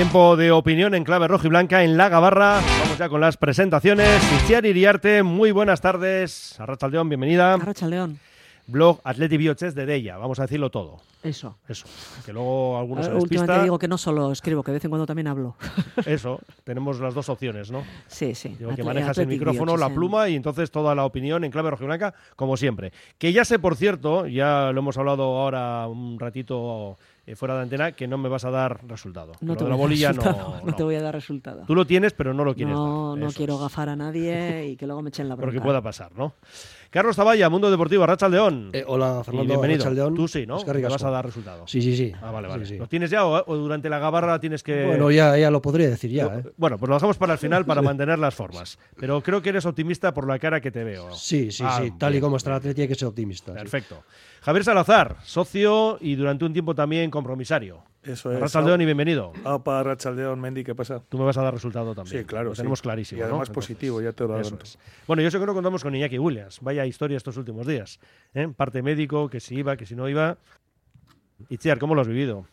Tiempo de opinión en clave rojo y blanca en La Gabarra. Vamos ya con las presentaciones. Itziar Iriarte, muy buenas tardes. Arrachaldeón, bienvenida. Arrachaldeón. Blog Atleti Bioches de Della. Vamos a decirlo todo. Eso. Eso. Que luego algunos se Ahora, Últimamente digo que no solo escribo, que de vez en cuando también hablo. Eso. Tenemos las dos opciones, ¿no? Sí, sí. Digo, que manejas el micrófono, Bioches la pluma y entonces toda la opinión en clave rojiblanca, como siempre. Que ya sé, por cierto, ya lo hemos hablado ahora un ratito eh, fuera de antena, que no me vas a dar resultado. No te, voy la a dar bolilla no, resultado, no te voy a dar resultado. Tú lo tienes, pero no lo quieres No, dar. no Eso quiero es. gafar a nadie y que luego me echen la bronca. que pueda pasar, ¿no? Carlos Taballa, Mundo Deportivo, Racha León. Eh, hola, Fernando. bienvenido. Arratsaldeon. Tú sí, ¿no? Me vas a dar resultado. Sí, sí, sí. Ah, vale, vale. Sí, sí. ¿Lo tienes ya o, o durante la gabarra tienes que...? Bueno, ya, ya lo podría decir ya, ¿eh? Bueno, pues lo dejamos para el final para mantener las formas. Pero creo que eres optimista por la cara que te veo. Sí, sí, Ah, sí. Tal y como está. Atleti hay que ser optimista. sí. Perfecto. Javier Salazar, socio y durante un tiempo también compromisario. Eso es. Racha León y bienvenido. Apa, Rachaldeón, Mendy, ¿qué pasa? Tú me vas a dar resultado también. Sí, claro. Lo sí. tenemos clarísimo. Y además ¿no? positivo, Entonces, ya te lo adelanto. es. Bueno, yo sé que no contamos con Iñaki Williams. Vaya historia estos últimos días. ¿eh? Parte médico, que si iba, que si no iba. Itziar, ¿cómo lo has vivido?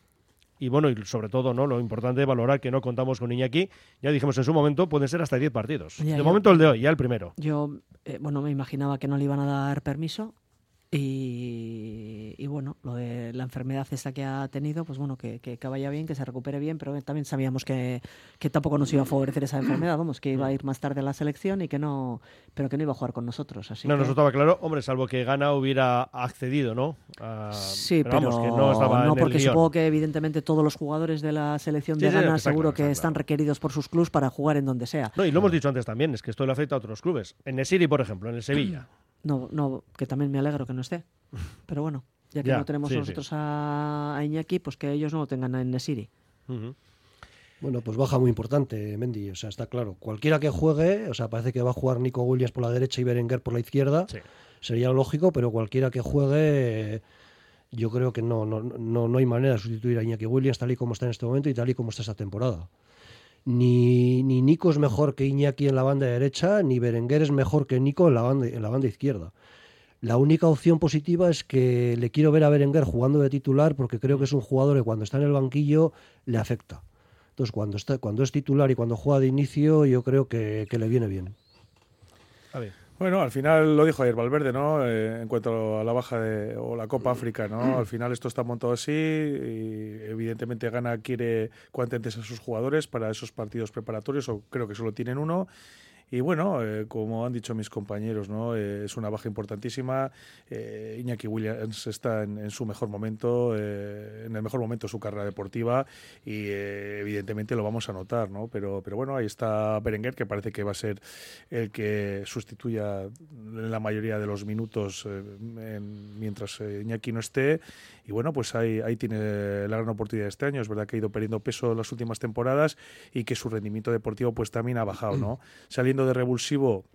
Y bueno, y sobre todo, ¿no? Lo importante es valorar que no contamos con Iñaki. Ya dijimos en su momento, pueden ser hasta 10 partidos. Ya, de ya. momento el de hoy, ya el primero. Yo, eh, bueno, me imaginaba que no le iban a dar permiso y, y bueno, lo de la enfermedad esta que ha tenido, pues bueno, que, que, que vaya bien, que se recupere bien, pero también sabíamos que, que tampoco nos iba a favorecer esa enfermedad, vamos, que iba a ir más tarde a la selección y que no, pero que no iba a jugar con nosotros. Así no, nos estaba claro, hombre, salvo que Gana hubiera accedido, ¿no? A- Sí, pero, vamos, que no estaba en el porque supongo que evidentemente todos los jugadores de la selección de sí, Ghana seguro claro, que está están requeridos por sus clubes para jugar en donde sea. No, y lo hemos dicho antes también, es que esto le afecta a otros clubes. En Nesiri, por ejemplo, en el Sevilla. No, no, que también me alegro que no esté. Pero bueno, ya que Ya, no tenemos sí, sí. nosotros A, a Iñaki, pues que ellos no lo tengan en Nesiri. Ujú. Bueno, pues baja muy importante, Mendy. O sea, está claro. Cualquiera que juegue, o sea, parece que va a jugar Nico Williams por la derecha y Berenguer por la izquierda. Sí. Sería lógico, pero cualquiera que juegue, yo creo que no, no, no, no hay manera de sustituir a Iñaki Williams tal y como está en este momento y tal y como está esta temporada. Ni, ni Nico es mejor que Iñaki en la banda derecha, ni Berenguer es mejor que Nico en la banda, en la banda izquierda. La única opción positiva es que le quiero ver a Berenguer jugando de titular porque creo que es un jugador que cuando está en el banquillo le afecta. Entonces, cuando, está, cuando es titular y cuando juega de inicio, yo creo que, que le viene bien. A ver. Bueno, al final lo dijo ayer Valverde, ¿no? Eh, en cuanto a la baja de, o la Copa África, ¿no? Al final esto está montado así y evidentemente Gana quiere cuanto antes a sus jugadores para esos partidos preparatorios, o creo que solo tienen uno. Y bueno, eh, como han dicho mis compañeros, ¿no? Eh, es una baja importantísima. Eh, Iñaki Williams está en, en su mejor momento, eh, en el mejor momento de su carrera deportiva y evidentemente lo vamos a notar, ¿no? Pero, pero bueno, ahí está Berenguer, que parece que va a ser el que sustituya la mayoría de los minutos en- mientras Iñaki no esté. Y bueno, pues ahí, ahí tiene la gran oportunidad este año. Es verdad que ha ido perdiendo peso en las últimas temporadas y que su rendimiento deportivo pues también ha bajado, ¿no? Saliendo de revulsivo,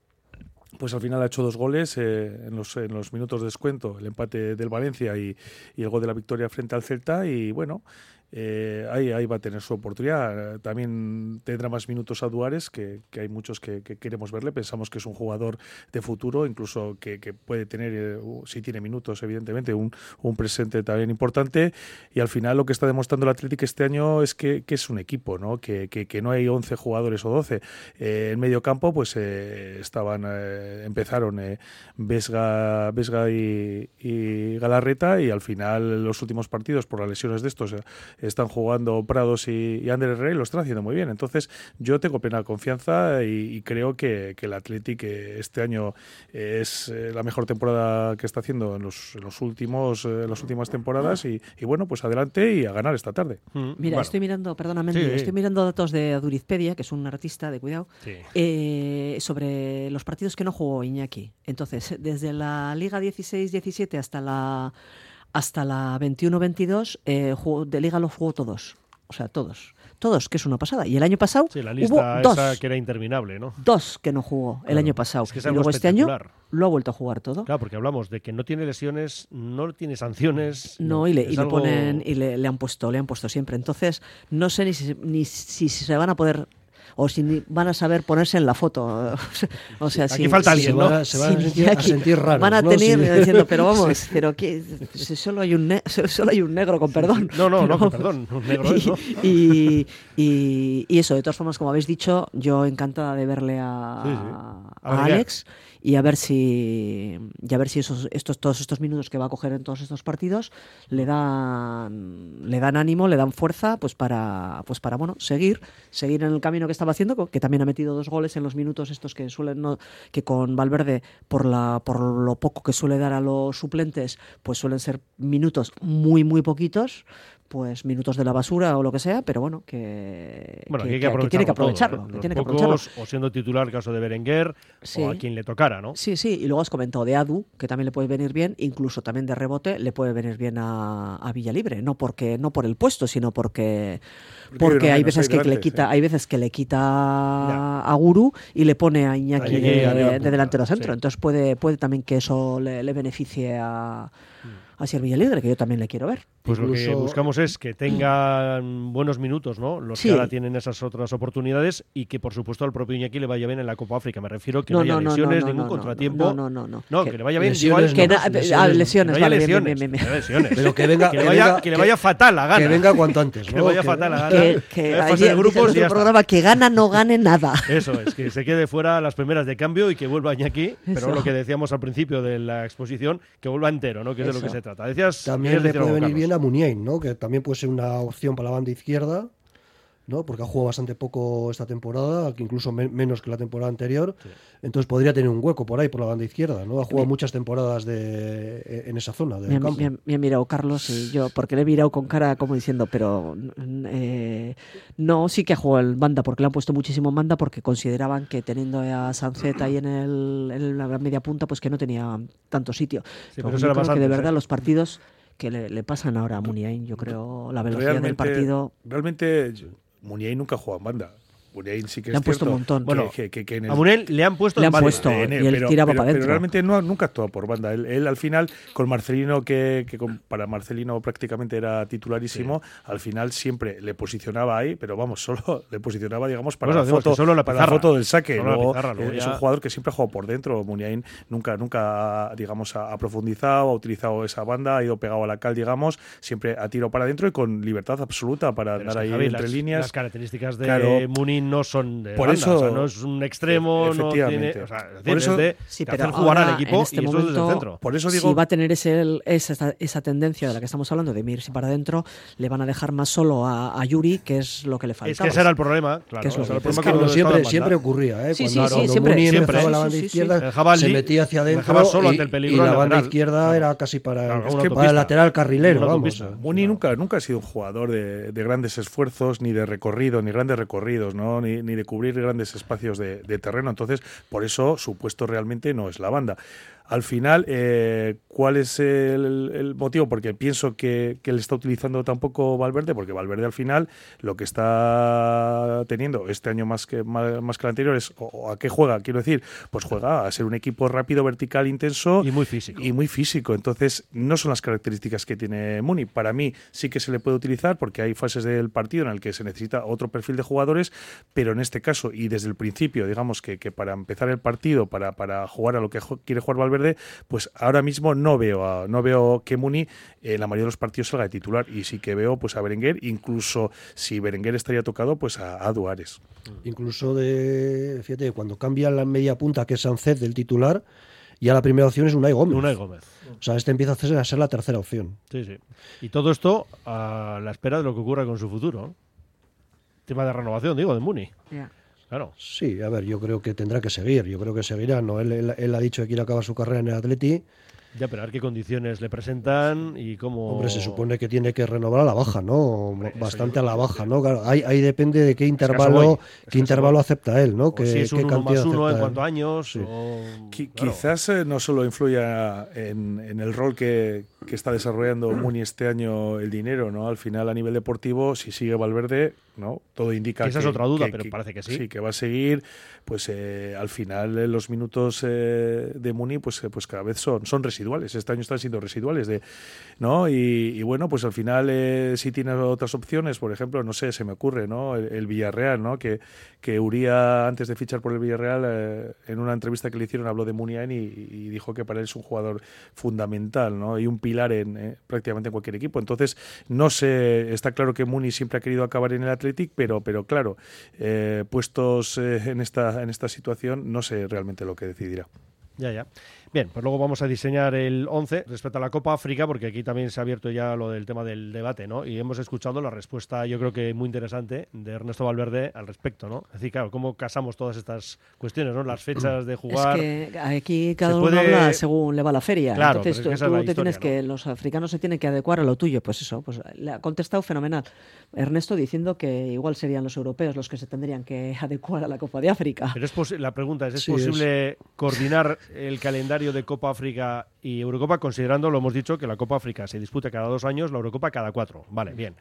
pues al final ha hecho dos goles eh, en, los, en los minutos de descuento, el empate del Valencia y, y el gol de la victoria frente al Celta. Y bueno, eh, ahí, ahí va a tener su oportunidad. También tendrá más minutos a Duares, que, que hay muchos que, que queremos verle. Pensamos que es un jugador de futuro, incluso que, que puede tener, eh, si tiene minutos, evidentemente, un, un presente también importante. Y al final lo que está demostrando el Atlético este año es que, es un equipo, ¿no? Que, no hay 11 jugadores o 12. Eh, en medio campo, pues eh, estaban, eh, empezaron eh, Vesga, Vesga y, y Galarreta, y al final los últimos partidos, por las lesiones de estos, están jugando Prados y, y Ander Rey, lo están haciendo muy bien. Entonces, yo tengo plena confianza y, y creo que, que el Athletic eh, este año eh, es eh, la mejor temporada que está haciendo en los, en los últimos, en las últimas temporadas. Y, y bueno, pues adelante y a ganar esta tarde. Mm, Mira, bueno, estoy mirando, perdóname, Sí. estoy mirando datos de Durizpedia, que es un artista de cuidado, sí. eh, sobre los partidos que no jugó Iñaki. Entonces, desde la Liga 16-17 hasta la hasta la 21-22, eh, de Liga los jugó todos. O sea, todos. Todos, que es una pasada. Y el año pasado Sí, la hubo lista dos, esa que era interminable, ¿no? dos que no jugó el año pasado. Es que es y luego este año lo ha vuelto a jugar todo. Claro, porque hablamos de que no tiene lesiones, no tiene sanciones. No, y le, y le ponen y le, le han puesto, le han puesto siempre. Entonces, no sé ni si, ni si se van a poder. O si van a saber ponerse en la foto. o sea, Aquí si, falta alguien, ¿no? van a, se van a sentir, a aquí sentir raros. Van a ¿no? tener Sí. diciendo, pero vamos, pero que solo hay un ne- solo hay un negro con perdón. No, no, no, con perdón, un negro es, ¿no? y, y, y eso, de todas formas, como habéis dicho, yo encantada de verle a, Sí, sí. a A Berenguer. Y a ver si y a ver si esos estos todos estos minutos que va a coger en todos estos partidos le dan le dan ánimo, le dan fuerza pues para pues para bueno, seguir seguir en el camino que estaba haciendo, que también ha metido dos goles en los minutos estos que suelen no, que con Valverde por la por lo poco que suele dar a los suplentes, pues suelen ser minutos muy muy poquitos, pues minutos de la basura o lo que sea, pero bueno, que, Bueno, que- que hay que que- que tiene que aprovecharlo. aprovecharlo, todo, ¿eh? que Los tiene que pocos, aprovecharlo. O siendo titular, caso de Berenguer, Sí. o a quien le tocara, ¿no? Sí, sí, y luego has comentado de Adu, que también le puede venir bien, incluso también de rebote le puede venir bien a, a Villalibre, no porque no por el puesto, sino porque Porque porque hay veces que le quita, sí. hay veces que le quita a Guru y le pone a Iñaki A Iñaki de, de delantero centro, sí. entonces puede puede también que eso le, le beneficie a a Sir Villalibre, que yo también le quiero ver. Pues lo que Incluso- buscamos es que tengan buenos minutos, ¿no? Los Sí. que ahora tienen esas otras oportunidades y que, por supuesto, al propio Iñaki le vaya bien en la Copa África. Me refiero que no, haya lesiones, ningún contratiempo. No, no, no, no. No, Que- que, le vaya bien. lesiones no, al- que lesiones ah, no. lesiones, no vale, lesiones. bien, bien, bien. no lesiones. Pero que venga, que que le vaya, que le vaya fatal a gana. que venga cuanto antes. Que ¿no? vaya Que- fatal a gana. que, fase de grupos y programa que gana no gane nada. Eso es, que se quede fuera las primeras de cambio y que vuelva Iñaki, pero lo que decíamos al principio de la exposición, que vuelva entero, ¿no? Que es de lo que se trata. Decías, También le puede venir bien a Muniain, ¿no? Que también puede ser una opción para la banda izquierda, ¿no? Porque ha jugado bastante poco esta temporada, que incluso men- menos que la temporada anterior. Entonces podría tener un hueco por ahí, por la banda izquierda, ¿no? Ha jugado muchas temporadas de, en esa zona del Me, ha- campo. me ha- me ha mirado Carlos y yo, porque le he mirado con cara como diciendo, pero eh, no, sí que ha jugado en banda, porque le han puesto muchísimo en banda, porque consideraban que teniendo a Sancet ahí en, el, en la media punta, pues que no tenía tanto sitio. pero Pero yo creo más que de verdad ¿eh? los partidos que le, le pasan ahora a Muniain, yo creo, la velocidad del partido... Realmente, Muniain nunca juega en banda. Muniain sí que Le es han puesto cierto un montón. Bueno, que, que- que en el- A Munel le han puesto Le han puesto. en y él tiraba pero- pa' pero realmente no, nunca actuado por banda. Él, él al final, con Marcelino, que, que con- para Marcelino prácticamente era titularísimo, al final siempre le posicionaba ahí, pero vamos, solo le posicionaba, digamos, para, Bueno, la, foto, solo la para la foto del saque. Solo la Luego, pizarra, luego eh, es ya- un jugador que siempre ha jugado por dentro. Muniain nunca, nunca ha, digamos, ha, ha profundizado, ha utilizado esa banda, ha ido pegado a la cal, digamos, siempre ha tirado para adentro y con libertad absoluta para Pero andar ahí Javi, entre las, líneas. las características de Claro. Munin no son de Por banda, eso- o sea, no es un extremo, no Efectivamente. tiene, o sea, es decir, Por es eso- de, Sí, de hacer jugar al equipo en este y eso desde el centro. Por eso digo, si va a tener ese, esa, esa tendencia de la que estamos hablando de irse para adentro, le van a dejar más solo a, a Yuri, que es lo que le faltaba. Es que ese era el problema, claro. Que es lo el problema es que cuando Bueno, estaba siempre, en siempre ocurría, ¿eh? Sí, sí, cuando sí, cuando siempre, la banda izquierda, se metía hacia adentro solo y, ante el peligro y la banda izquierda era casi para, el lateral carrilero, vamos. Muni nunca, nunca ha sido un jugador de, de grandes esfuerzos, ni de recorrido, ni grandes recorridos, ¿no? Ni, ni de cubrir grandes espacios de, de terreno. Entonces, por eso su puesto realmente no es la banda. Al final, eh, ¿cuál es el, el motivo? Porque pienso que, que le está utilizando tampoco Valverde, porque Valverde al final lo que está teniendo este año más que, más, más que el anterior es o- o a qué juega, quiero decir, pues juega a ser un equipo rápido, vertical, intenso Y muy físico. y muy físico. Entonces, no son las características que tiene Muni. Para mí sí que se le puede utilizar porque hay fases del partido en el que se necesita otro perfil de jugadores, pero en este caso y desde el principio, digamos que, que para empezar el partido, para, para jugar a lo que quiere jugar Valverde, pues ahora mismo no veo a- no veo que Muni en la mayoría de los partidos salga de titular y sí que veo pues a Berenguer, incluso si Berenguer estaría tocado, pues a, a Duares. Incluso de, fíjate, cuando cambia la media punta, que es Sancet del titular, ya la primera opción es Unai Gómez. Unai Gómez. O sea, este empieza a ser, a ser la tercera opción. Sí, sí. Y todo esto a la espera de lo que ocurra con su futuro. Tema de renovación, digo, de Muni. Claro. Sí, a ver, yo creo que tendrá que seguir. Yo creo que seguirá. No, él, él- él ha dicho que quiere acabar su carrera en el Atleti. Ya, pero a ver qué condiciones le presentan y cómo. Hombre, se supone que tiene que renovar a la baja, ¿no? Hombre, Bastante yo a la que baja. ¿no? Claro, ahí, ahí depende de qué intervalo, que qué intervalo acepta él, ¿no? o Que, si es un qué 1 más 1 en cuanto a años. Sí. o- Qui- claro. Quizás eh, no solo influya en, en el rol que, que está desarrollando Muni este año el dinero, ¿no? Al final, a nivel deportivo, si sigue Valverde, ¿no? Todo indica Que esa que es otra duda, pero parece que sí. Sí, que va a seguir. Pues eh, al final, eh, los minutos eh, de Muni, pues, eh, pues cada vez son, son residuales. Residuales. Este año están siendo residuales. De, ¿no? Y, bueno, pues al final, eh, si tienes otras opciones, por ejemplo, no sé, se me ocurre, ¿no? El, Villarreal, ¿no? Que, que Uría, antes de fichar por el Villarreal, eh, en una entrevista que le hicieron, habló de Muniain y, y, dijo que para él es un jugador fundamental, ¿no? Y un pilar en eh, prácticamente en cualquier equipo. Entonces, no sé, está claro que Muni siempre ha querido acabar en el Athletic, pero, pero claro, puestos en, esta, en esta situación, no sé realmente lo que decidirá. Ya, ya. Bien, pues luego vamos a diseñar el 11 respecto a la Copa África, porque aquí también se ha abierto ya lo del tema del debate, ¿no? Y hemos escuchado la respuesta, yo creo que muy interesante, de Ernesto Valverde al respecto, ¿no? Es decir, claro, cómo casamos todas estas cuestiones, ¿no? Las fechas de jugar. Es que aquí cada uno habla según le va la feria. Claro, Entonces tú, te tienes que, los africanos se tienen que adecuar a lo tuyo. Pues eso, pues le ha contestado fenomenal. Ernesto diciendo que igual serían los europeos los que se tendrían que adecuar a la Copa de África. Pero es la pregunta es, ¿es posible coordinar el calendario de Copa África y Eurocopa, considerando, lo hemos dicho, que la Copa África se disputa cada dos años, la Eurocopa cada cuatro. Vale, bien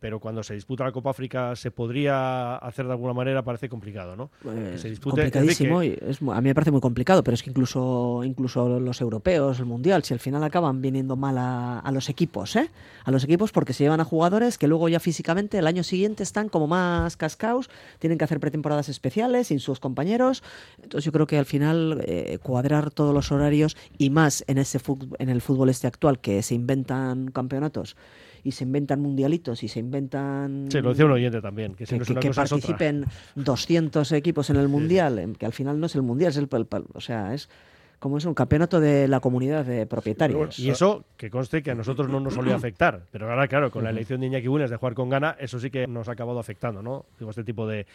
pero cuando se disputa la Copa África se podría hacer de alguna manera, parece complicado, ¿no? Pues se complicadísimo, y es, a mí me parece muy complicado, pero es que incluso, incluso los europeos, el Mundial, si al final acaban viniendo mal a, los equipos, ¿eh? A los equipos porque se llevan a jugadores que luego ya físicamente el año siguiente están como más cascaos, tienen que hacer pretemporadas especiales sin sus compañeros, entonces yo creo que al final eh, cuadrar todos los horarios y más en, ese en el fútbol este actual que se inventan campeonatos y se inventan mundialitos y se inventan... Sí, lo decía un oyente también, que, si que, participen 200 equipos en el mundial, que al final no es el mundial, es el, el, o sea, es como es un campeonato de la comunidad de propietarios. Y eso, que conste que a nosotros no nos solía afectar, pero ahora, claro, con la elección de Iñaki Williams de jugar con gana, eso sí que nos ha acabado afectando, ¿no? Digo, este tipo de,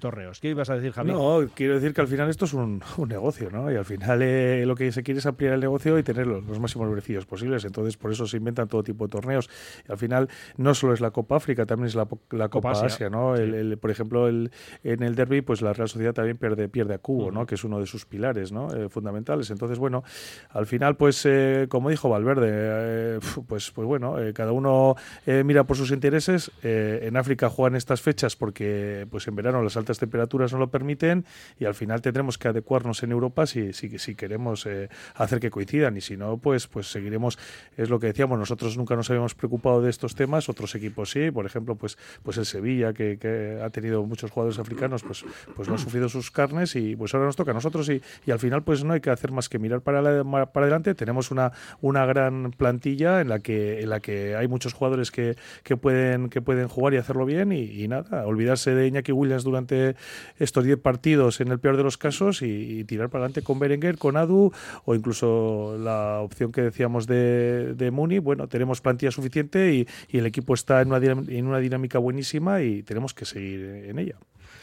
torneos. ¿Qué ibas a decir, Javier? No, quiero decir que al final esto es un, negocio, ¿no? Y al final eh, lo que se quiere es ampliar el negocio y tener los, máximos beneficios posibles. Entonces, por eso se inventan todo tipo de torneos. Y al final, no solo es la Copa África, también es la, Copa, Asia, ¿no? El, por ejemplo, el, en el derby, pues la Real Sociedad también pierde, pierde a Cubo, ¿no? Que es uno de sus pilares, ¿no? Eh, fundamentales. Entonces, bueno, al final, pues, eh, como dijo Valverde, eh, pues, pues bueno, eh, cada uno mira por sus intereses. en África juegan estas fechas porque, pues, en verano las altas temperaturas no lo permiten y al final tendremos que adecuarnos en Europa si, si, si queremos hacer que coincidan y si no, pues, pues seguiremos. Es lo que decíamos, nosotros nunca nos habíamos preocupado de estos temas, otros equipos sí, por ejemplo, pues, pues el Sevilla que, ha tenido muchos jugadores africanos, pues, pues no ha sufrido sus carnes y pues ahora nos toca a nosotros y, y al final, pues no hay que hacer más que mirar para para, adelante. Tenemos una, una gran plantilla en la que, en la que hay muchos jugadores que, que pueden, que pueden jugar y hacerlo bien y, nada, olvidarse de Iñaki Williams durante estos 10 partidos en el peor de los casos y, tirar para adelante con Berenguer, con Adu o incluso la opción que decíamos de, de Muni. Bueno, tenemos plantilla suficiente y, y el equipo está en una, en una dinámica buenísima y tenemos que seguir en ella.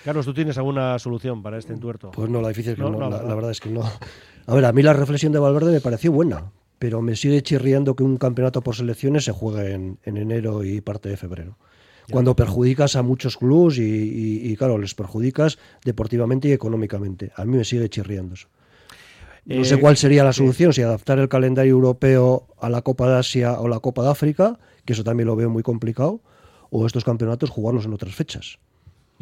Carlos, ¿tú tienes alguna solución para este entuerto? Pues no, la difícil es que no, la, verdad es que no. A ver, a mí la reflexión de Valverde me pareció buena, pero me sigue chirriando que un campeonato por selecciones se juegue en, enero y parte de febrero. Cuando perjudicas a muchos clubes y, claro, les perjudicas deportivamente y económicamente. A mí me sigue chirriando eso. No sé eh, cuál sería la solución, si adaptar el calendario europeo a la Copa de Asia o la Copa de África, que eso también lo veo muy complicado, o estos campeonatos jugarlos en otras fechas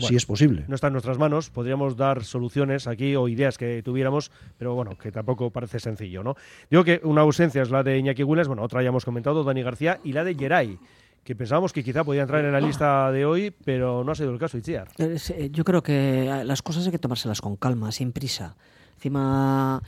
si es posible. No está en nuestras manos, podríamos dar soluciones aquí o ideas que tuviéramos, pero bueno, que tampoco parece sencillo, ¿no? Digo que una ausencia es la de Iñaki Williams, bueno, otra ya hemos comentado, Dani García, y la de Geray que pensábamos que quizá podía entrar en la lista de hoy, pero no ha sido el caso, Itziar. Eh, yo creo que las cosas hay que tomárselas con calma, sin prisa. Encima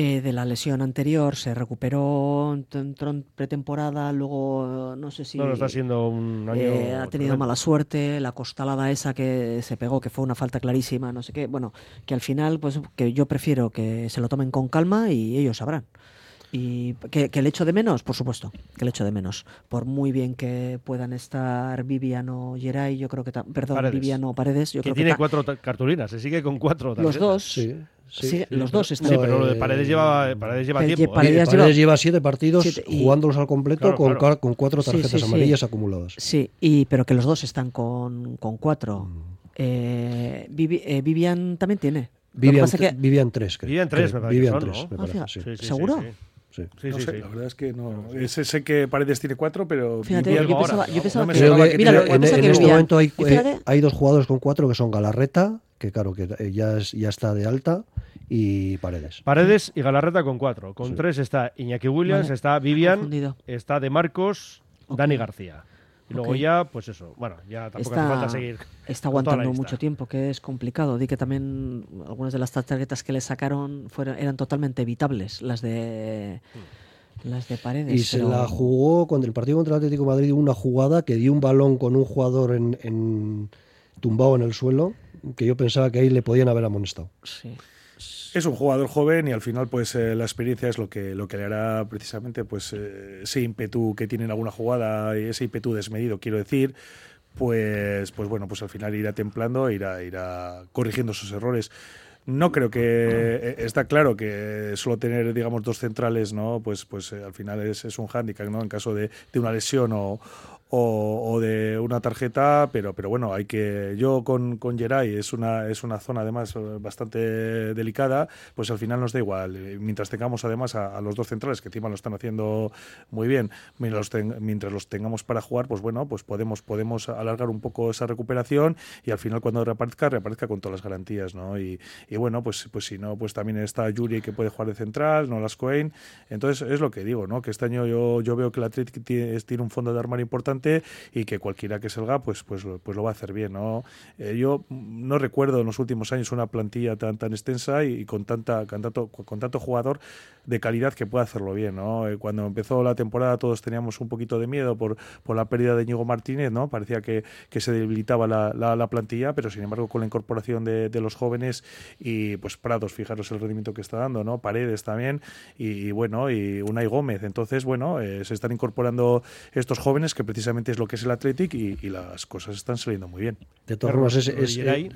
eh, de la lesión anterior, se recuperó, entró en pretemporada, luego no sé si... No, está siendo un año... Eh, ha tenido mala suerte, la costalada esa que se pegó, que fue una falta clarísima, no sé qué. Bueno, que al final, pues que yo prefiero que se lo tomen con calma y ellos sabrán. Y que, que, el hecho de menos, por supuesto, que el hecho de menos. Por muy bien que puedan estar Viviano Geray, yo creo que... Perdón, Viviano Paredes. Yo que creo tiene cuatro cartulinas, se sigue con cuatro. Los dos. Sí. Sí, los dos están. Sí, pero lo de Paredes lleva, Paredes lleva tiempo. Paredes, lleva, siete partidos jugándolos al completo con, con, cuatro tarjetas amarillas acumuladas. Sí, y, pero que los dos están con, con cuatro. Mm. Eh, eh, Vivian también tiene. Vivian, que... Vivian tres, creo. Vivian tres, me parece. Vivian tres, me parece, ah, ¿Seguro? Sí. Sí, sí, La verdad es que no. Ese sé que Paredes tiene cuatro, pero. Fíjate, yo pensaba, yo pensaba que, en, este momento hay, eh, hay, dos jugadores con cuatro que son Galarreta que claro, que eh, ya, es- ya está de alta, y Paredes. Paredes y Galarreta con cuatro. Con Sí. tres está Iñaki Williams, Vale. está Vivian, está De Marcos. Dani García. Y luego ya, pues eso. Bueno, ya tampoco Está- hace falta seguir. Está aguantando mucho tiempo, que es complicado. Di que también algunas de las tarjetas que le sacaron fueron, eran totalmente evitables, las de las de paredes. Y se pero- la jugó contra el partido contra el Atlético de Madrid una jugada que dio un balón con un jugador en, en- tumbado en el suelo, que yo pensaba que ahí le podían haber amonestado. Sí. Es un jugador joven y al final pues eh, la experiencia es lo que lo que le hará precisamente pues eh, ese ímpetu que tiene en alguna jugada y ese ímpetu desmedido quiero decir pues pues bueno pues al final irá templando irá irá corrigiendo sus errores no creo que eh, está claro que solo tener digamos dos centrales no pues pues eh, al final es, es un hándicap no en caso de, de una lesión o, o, o de una tarjeta, pero, pero bueno, hay que. Yo con, con Geray es una, es una zona además bastante delicada, pues al final nos da igual. Mientras tengamos además a, a los dos centrales, que encima lo están haciendo muy bien, mientras los, ten- mientras los tengamos para jugar, pues bueno, pues podemos, podemos alargar un poco esa recuperación y al final cuando reaparezca, reaparezca con todas las garantías, ¿no? Y, y bueno, pues, pues si no, pues también está Yuri que puede jugar de central, no las Cohen. Entonces es lo que digo, ¿no? Que este año yo, yo veo que el Athletic tiene, tiene un fondo de armario importante y que cualquiera que salga, pues, pues, pues lo va a hacer bien, ¿no? Eh, yo no recuerdo en los últimos años una plantilla tan, tan extensa y, con tanta, con tanto, con tanto jugador de calidad que pueda hacerlo bien, ¿no? Eh, Cuando empezó la temporada todos teníamos un poquito de miedo por, por la pérdida de Íñigo Martínez, ¿no? Parecía que, que se debilitaba la, la- la plantilla, pero sin embargo con la incorporación de, de los jóvenes y pues Prados, fijaros el rendimiento que está dando, ¿no? Paredes también y, y bueno, y Unai Gómez. Entonces, bueno, eh, se están incorporando estos jóvenes que precisamente es lo que es el Athletic y, y las cosas están saliendo muy bien. De todas formas, es, eh,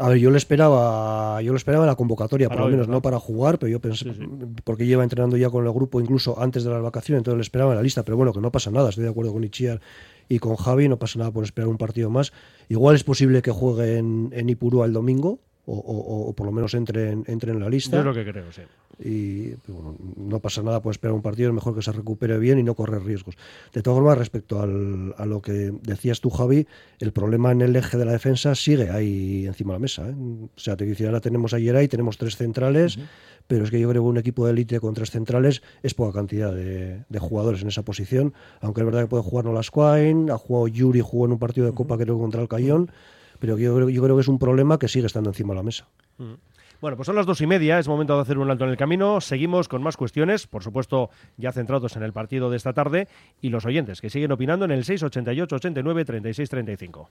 a ver, yo le esperaba, yo lo esperaba en la convocatoria, Para por lo menos, ¿verdad? no para jugar, pero yo pensé, Sí, sí. porque lleva entrenando ya con el grupo incluso antes de las vacaciones, entonces le esperaba en la lista, pero bueno, que no pasa nada, estoy de acuerdo con Ichiar y con Javi, no pasa nada por esperar un partido más. Igual es posible que juegue en, en Ipurúa el domingo, o, o- o por lo menos entre en, entre en la lista. Es lo que creo, sí. y bueno, no pasa nada por esperar un partido, es mejor que se recupere bien y no correr riesgos. De todas formas, respecto al- a lo que decías tú, Javi, el problema en el eje de la defensa sigue ahí encima de la mesa. ¿eh? O sea, te dice, ahora tenemos a Geray, tenemos tres centrales, pero es que yo creo que un equipo de élite con tres centrales es poca cantidad de, de jugadores en esa posición, aunque es verdad que puede jugar Nolas Quine, ha jugado Yuri, jugó en un partido de Copa creo contra el Cayón, pero yo creo, yo creo que es un problema que sigue estando encima de la mesa. Bueno, pues son las dos y media, es momento de hacer un alto en el camino. Seguimos con más cuestiones, por supuesto, ya centrados en el partido de esta tarde, y los oyentes que siguen opinando en el 688 89 36 35.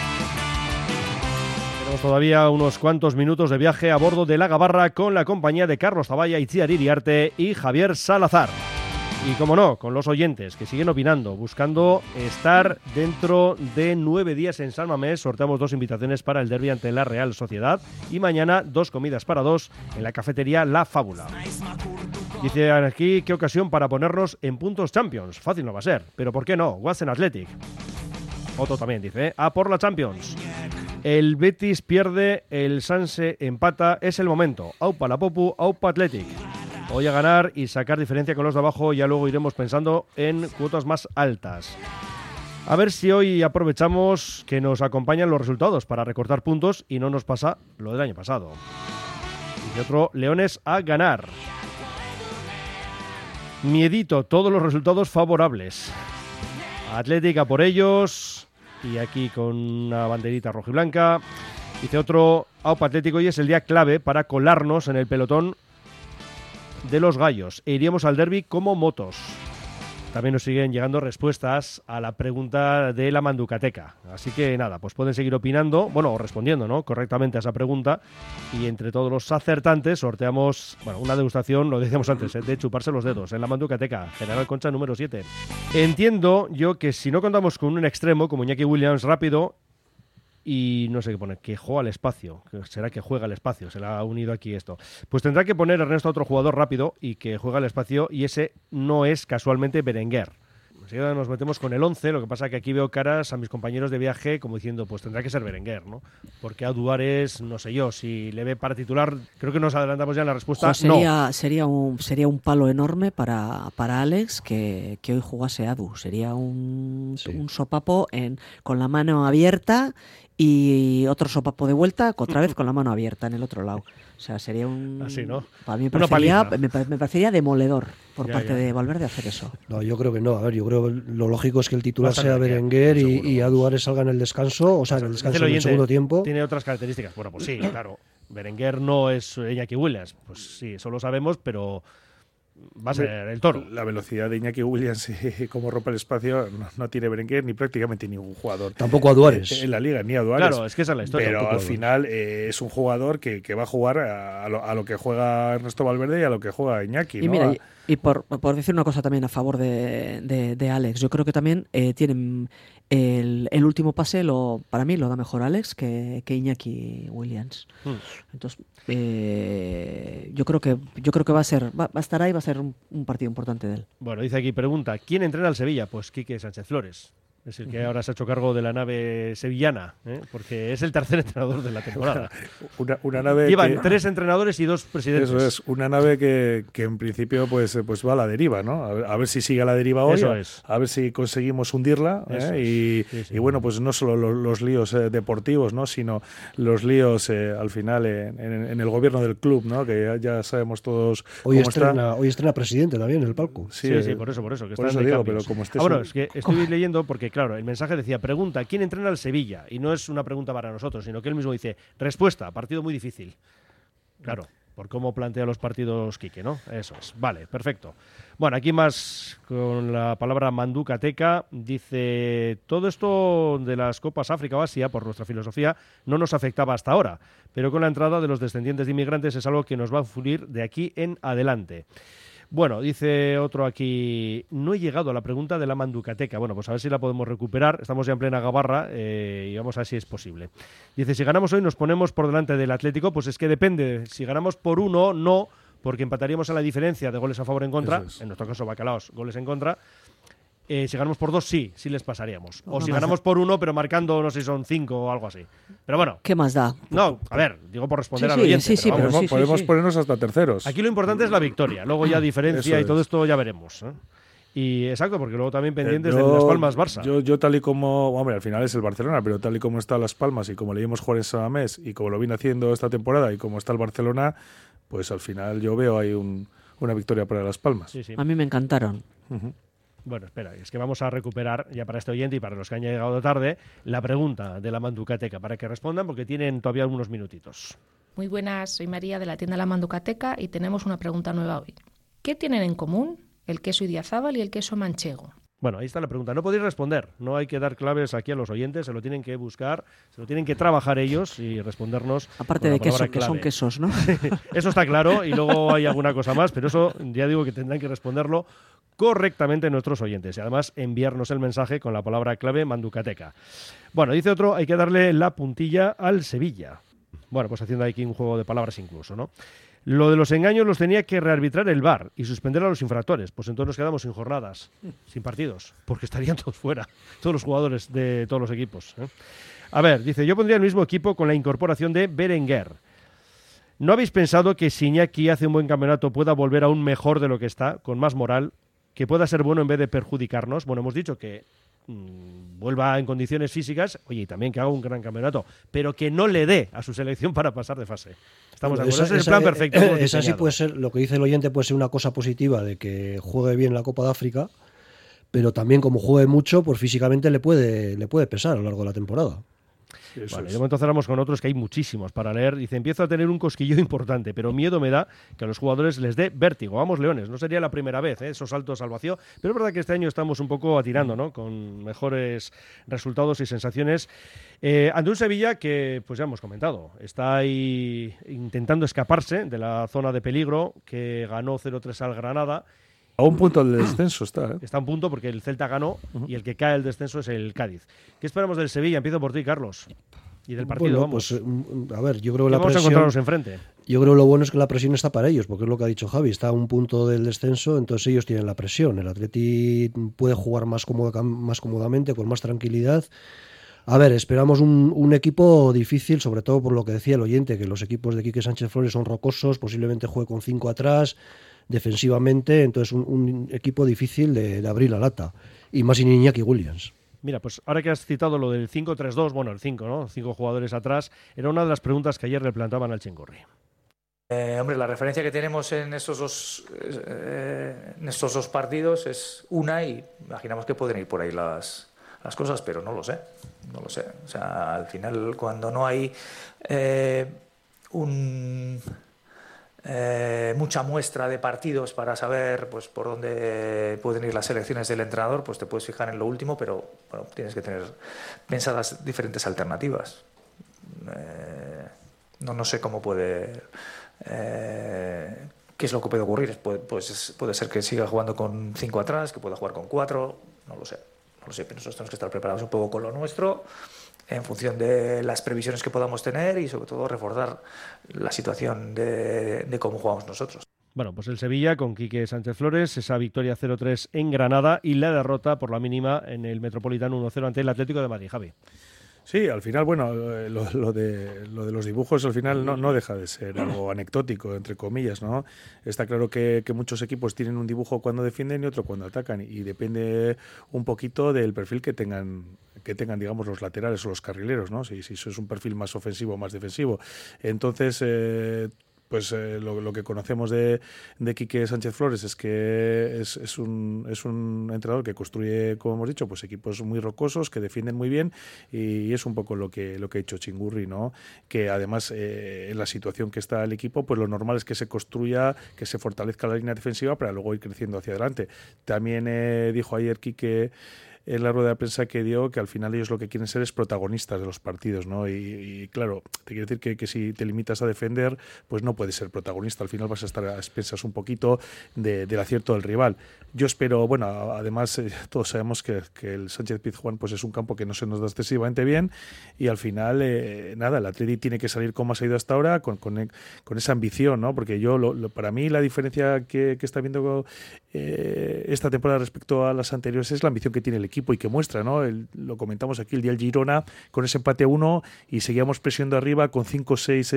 Todavía unos cuantos minutos de viaje a bordo de la Gabarra con la compañía de Carlos Zavalla, Itziar Iriarte y Javier Salazar. Y como no, con los oyentes que siguen opinando, buscando estar dentro de nueve días en San Mamés. Sorteamos dos invitaciones para el derby ante la Real Sociedad y mañana dos comidas para dos en la cafetería La Fábula. Dice aquí, qué ocasión para ponernos en puntos Champions. Fácil no va a ser, pero ¿por qué no? Watson Athletic. Otto también dice, a por la Champions. El Betis pierde, el Sanse empata, es el momento. Aupa la Popu, Aupa Athletic. Hoy a ganar y sacar diferencia con los de abajo, ya luego iremos pensando en cuotas más altas. A ver si hoy aprovechamos que nos acompañan los resultados para recortar puntos y no nos pasa lo del año pasado. Y otro, Leones a ganar. Miedito, todos los resultados favorables. Atlética por ellos. Y aquí con una banderita roja y blanca. Dice otro AUPA Atlético y es el día clave para colarnos en el pelotón de los gallos. E iríamos al derby como motos. También nos siguen llegando respuestas a la pregunta de la Manducateca. Así que nada, pues pueden seguir opinando, bueno, o respondiendo, ¿no? Correctamente a esa pregunta. Y entre todos los acertantes sorteamos, bueno, una degustación, lo decíamos antes, ¿eh? de chuparse los dedos en la Manducateca, General Concha número 7. Entiendo yo que si no contamos con un extremo como Iñaki Williams rápido, y no sé qué poner, que juega al espacio, será que juega al espacio, se le ha unido aquí esto. Pues tendrá que poner Ernesto a otro jugador rápido y que juega al espacio y ese no es casualmente Berenguer. Enseguida nos metemos con el 11, lo que pasa que aquí veo caras a mis compañeros de viaje como diciendo, pues tendrá que ser Berenguer, ¿no? Porque a no sé yo, si le ve para titular, creo que nos adelantamos ya en la respuesta. Sería, no. sería, un, sería un palo enorme para, para Alex que, que hoy jugase Adu. Sería un, Sí. un sopapo en, con la mano abierta y otro sopapo de vuelta, otra vez con la mano abierta en el otro lado. O sea, sería un. Así, ¿no? Para mí me parecería, me, me parecería demoledor por Ya, parte ya. de Valverde hacer eso. No, yo creo que no. A ver, yo creo que lo lógico es que el titular sea Berenguer, y, y. Aduares salga en el descanso, o sea, en el descanso el en el oyente, segundo tiempo. Tiene otras características. Bueno, pues sí, claro. Berenguer no es Iñaki Williams. Pues sí, eso lo sabemos, pero va a ser el toro. La velocidad de Iñaki Williams y cómo rompe el espacio no, no tiene Berenguer ni prácticamente ningún jugador. Tampoco Aduares. En la liga, ni a Duares. Claro, es que esa es la historia. Pero al final eh, es un jugador que, que va a jugar a, a lo, a lo que juega Ernesto Valverde y a lo que juega Iñaki. Y ¿no? mira, A- y, y por, por decir una cosa también a favor de, de- de Alex, yo creo que también eh, tienen el, el último pase, lo, para mí lo da mejor Alex que, que Iñaki Williams. Hmm. Entonces, eh, yo creo que yo creo que va a ser, va, va a estar ahí, va a ser un, un partido importante de él. Bueno, dice aquí, pregunta, ¿quién entrena al Sevilla? Pues Quique Sánchez Flores. Es el que ahora se ha hecho cargo de la nave sevillana, ¿eh? porque es el tercer entrenador de la temporada. una, una nave Llevan que- tres entrenadores y dos presidentes. Eso es, una nave que, que en principio pues, eh, pues va a la deriva, ¿no? A ver, a ver si sigue a la deriva hoy, Eso a, es. a ver si conseguimos hundirla ¿eh? Y, Sí, sí. y bueno, pues no solo lo- los, líos eh, deportivos, ¿no? Sino los líos eh, al final en, en- en el gobierno del club, ¿no? Que ya, ya sabemos todos Hoy cómo está. estrena, hoy estrena presidente también en el palco. Sí, sí, por eso, por eso. Que por eso digo, cambios. pero como estés Ah, bueno, es que estoy leyendo porque, claro, el mensaje decía, pregunta, ¿quién entrena al Sevilla? Y no es una pregunta para nosotros, sino que él mismo dice, respuesta, partido muy difícil. Claro, por cómo plantea los partidos Quique, ¿no? Eso es. Vale, perfecto. Bueno, aquí más con la palabra manducateca. Dice, todo esto de las Copas África o Asia, por nuestra filosofía, no nos afectaba hasta ahora, pero con la entrada de los descendientes de inmigrantes es algo que nos va a fluir de aquí en adelante. Bueno, dice otro aquí, no he llegado a la pregunta de la manducateca. Bueno, pues a ver si la podemos recuperar. Estamos ya en plena gabarra eh, y vamos a ver si es posible. Dice, si ganamos hoy nos ponemos por delante del Atlético, pues es que depende. Si ganamos por uno, no, porque empataríamos a la diferencia de goles a favor en contra. Es. En nuestro caso, Bacalaos, goles en contra. Eh, si ganamos por dos, sí, sí les pasaríamos. O No si ganamos por uno, pero marcando, no sé si son cinco o algo así. Pero bueno, ¿Qué más da? no, a ver, digo por responder Sí, al sí, oyente. sí, sí, pero vamos. pero podemos ponernos hasta terceros. Aquí lo importante es la victoria. Luego ya diferencia y todo es. esto ya veremos. ¿eh? Y exacto, porque luego también Eh, pendientes yo- de Las Palmas Barça. Yo, yo tal y como, hombre, al final es el Barcelona, pero tal y como está Las Palmas y como le vimos jugar en Samamés y como lo viene haciendo esta temporada y como está el Barcelona, pues al final yo veo ahí un- una victoria para Las Palmas. Sí, sí. A mí me encantaron. Ujú. Bueno, espera, es que vamos a recuperar ya para este oyente y para los que han llegado tarde la pregunta de la Manducateca para que respondan porque tienen todavía algunos minutitos. Muy buenas, soy María de la tienda La Manducateca y tenemos una pregunta nueva hoy. ¿Qué tienen en común el queso idiazábal y el queso manchego? Bueno, ahí está la pregunta. No podéis responder. No hay que dar claves aquí a los oyentes. Se lo tienen que buscar, se lo tienen que trabajar ellos y respondernos. Aparte con la de queso, que son quesos, ¿no? Eso está claro y luego hay alguna cosa más, pero eso ya digo que tendrán que responderlo correctamente nuestros oyentes y además enviarnos el mensaje con la palabra clave Manducateca. Bueno, dice otro, hay que darle la puntilla al Sevilla. Bueno, pues haciendo aquí un juego de palabras incluso, ¿no? Lo de los engaños los tenía que rearbitrar el VAR y suspender a los infractores. Pues entonces nos quedamos sin jornadas, sin partidos, porque estarían todos fuera, todos los jugadores de todos los equipos. ¿eh? A ver, dice, yo pondría el mismo equipo con la incorporación de Berenguer. ¿No habéis pensado que si Iñaki hace un buen campeonato pueda volver aún mejor de lo que está, con más moral, que pueda ser bueno en vez de perjudicarnos? Bueno, hemos dicho que mm, vuelva en condiciones físicas, oye, y también que haga un gran campeonato, pero que no le dé a su selección para pasar de fase. Estamos de acuerdo, Esa- ese es el plan perfecto. eh, esa sí puede ser, lo que dice el oyente puede ser una cosa positiva de que juegue bien la Copa de África, pero también como juegue mucho, pues físicamente le puede, le puede pesar a lo largo de la temporada. Eso Vale, es. de momento cerramos con otros que hay muchísimos para leer. Dice, empiezo a tener un cosquillo importante, pero miedo me da que a los jugadores les dé vértigo. Vamos, Leones, no sería la primera vez, ¿eh? esos saltos al vacío, pero es verdad que este año estamos un poco atirando, ¿no? Con mejores resultados y sensaciones. Eh, ante un Sevilla que, pues ya hemos comentado, está ahí intentando escaparse de la zona de peligro, que ganó 0-3 al Granada A un punto del descenso está, ¿eh? Está a un punto porque el Celta ganó y el que cae el descenso es el Cádiz. ¿Qué esperamos del Sevilla? Empiezo por ti, Carlos. Y del partido, Bueno, vamos. pues, mm, a ver, yo creo ¿Qué que la vamos a encontrarnos enfrente? yo creo que lo bueno es que la presión está para ellos, porque es lo que ha dicho Javi, está a un punto del descenso, entonces ellos tienen la presión. El Atleti puede jugar más, cómoda- más cómodamente, con más tranquilidad. A ver, esperamos un, un equipo difícil, sobre todo por lo que decía el oyente, que los equipos de Quique Sánchez Flores son rocosos, posiblemente juegue con cinco atrás, defensivamente, entonces un, un equipo difícil de, de abrir la lata. Y más sin Iñaki Williams. Mira, pues ahora que has citado lo del 5-3-2, bueno, el 5, ¿no? Cinco jugadores atrás, era una de las preguntas que ayer le plantaban al Chengorri. Eh, hombre, la referencia que tenemos en estos dos eh, en estos dos partidos es una y imaginamos que pueden ir por ahí las, las cosas, pero no lo sé, no lo sé. O sea, al final cuando no hay eh, un eh, mucha muestra de partidos para saber pues por dónde pueden ir las elecciones del entrenador, pues te puedes fijar en lo último, pero tienes que tener pensadas diferentes alternativas. Eh, no, no sé cómo puede. eh, ¿Qué es lo que puede ocurrir? Puede, pues, puede ser que siga jugando con cinco atrás, que pueda jugar con cuatro, no lo sé. No lo sé, pero nosotros tenemos que estar preparados un poco con lo nuestro, en función de las previsiones que podamos tener y sobre todo reforzar la situación de, de cómo jugamos nosotros. Bueno, pues el Sevilla con Quique Sánchez Flores, esa victoria 0-3 en Granada y la derrota por la mínima en el Metropolitano 1-0 ante el Atlético de Madrid, Javi. Sí, al final, bueno, eh, lo, lo de, lo de los dibujos al final no, no deja de ser algo anecdótico, entre comillas, ¿no? Está claro que, que muchos equipos tienen un dibujo cuando defienden y otro cuando atacan y depende un poquito del perfil que tengan que tengan, digamos, los laterales o los carrileros, ¿no? Si, si eso es un perfil más ofensivo o más defensivo. Entonces, eh, pues eh, lo, que conocemos de, de Quique Sánchez Flores es que es, un, es un entrenador que construye, como hemos dicho, pues equipos muy rocosos, que defienden muy bien y, es un poco lo que, lo que ha hecho Chingurri, ¿no? Que además eh, en la situación que está el equipo, pues lo normal es que se construya, que se fortalezca la línea defensiva para luego ir creciendo hacia adelante. También dijo ayer Quique en la rueda de prensa que dio que al final ellos lo que quieren ser es protagonistas de los partidos, ¿no? Y, claro, te quiero decir que, que, si te limitas a defender, pues no puedes ser protagonista. Al final vas a estar a expensas un poquito del acierto del rival. Yo espero, bueno, además eh, todos sabemos que, el Sánchez Pizjuán pues es un campo que no se nos da excesivamente bien y al final, eh, nada, el Atleti tiene que salir como ha ido hasta ahora con, con, con esa ambición, ¿no? Porque yo, para mí, la diferencia que, que está viendo eh, esta temporada respecto a las anteriores es la ambición que tiene el y que muestra, ¿no? lo comentamos aquí el día del Girona con ese empate a uno y seguíamos presionando arriba con 5 o 6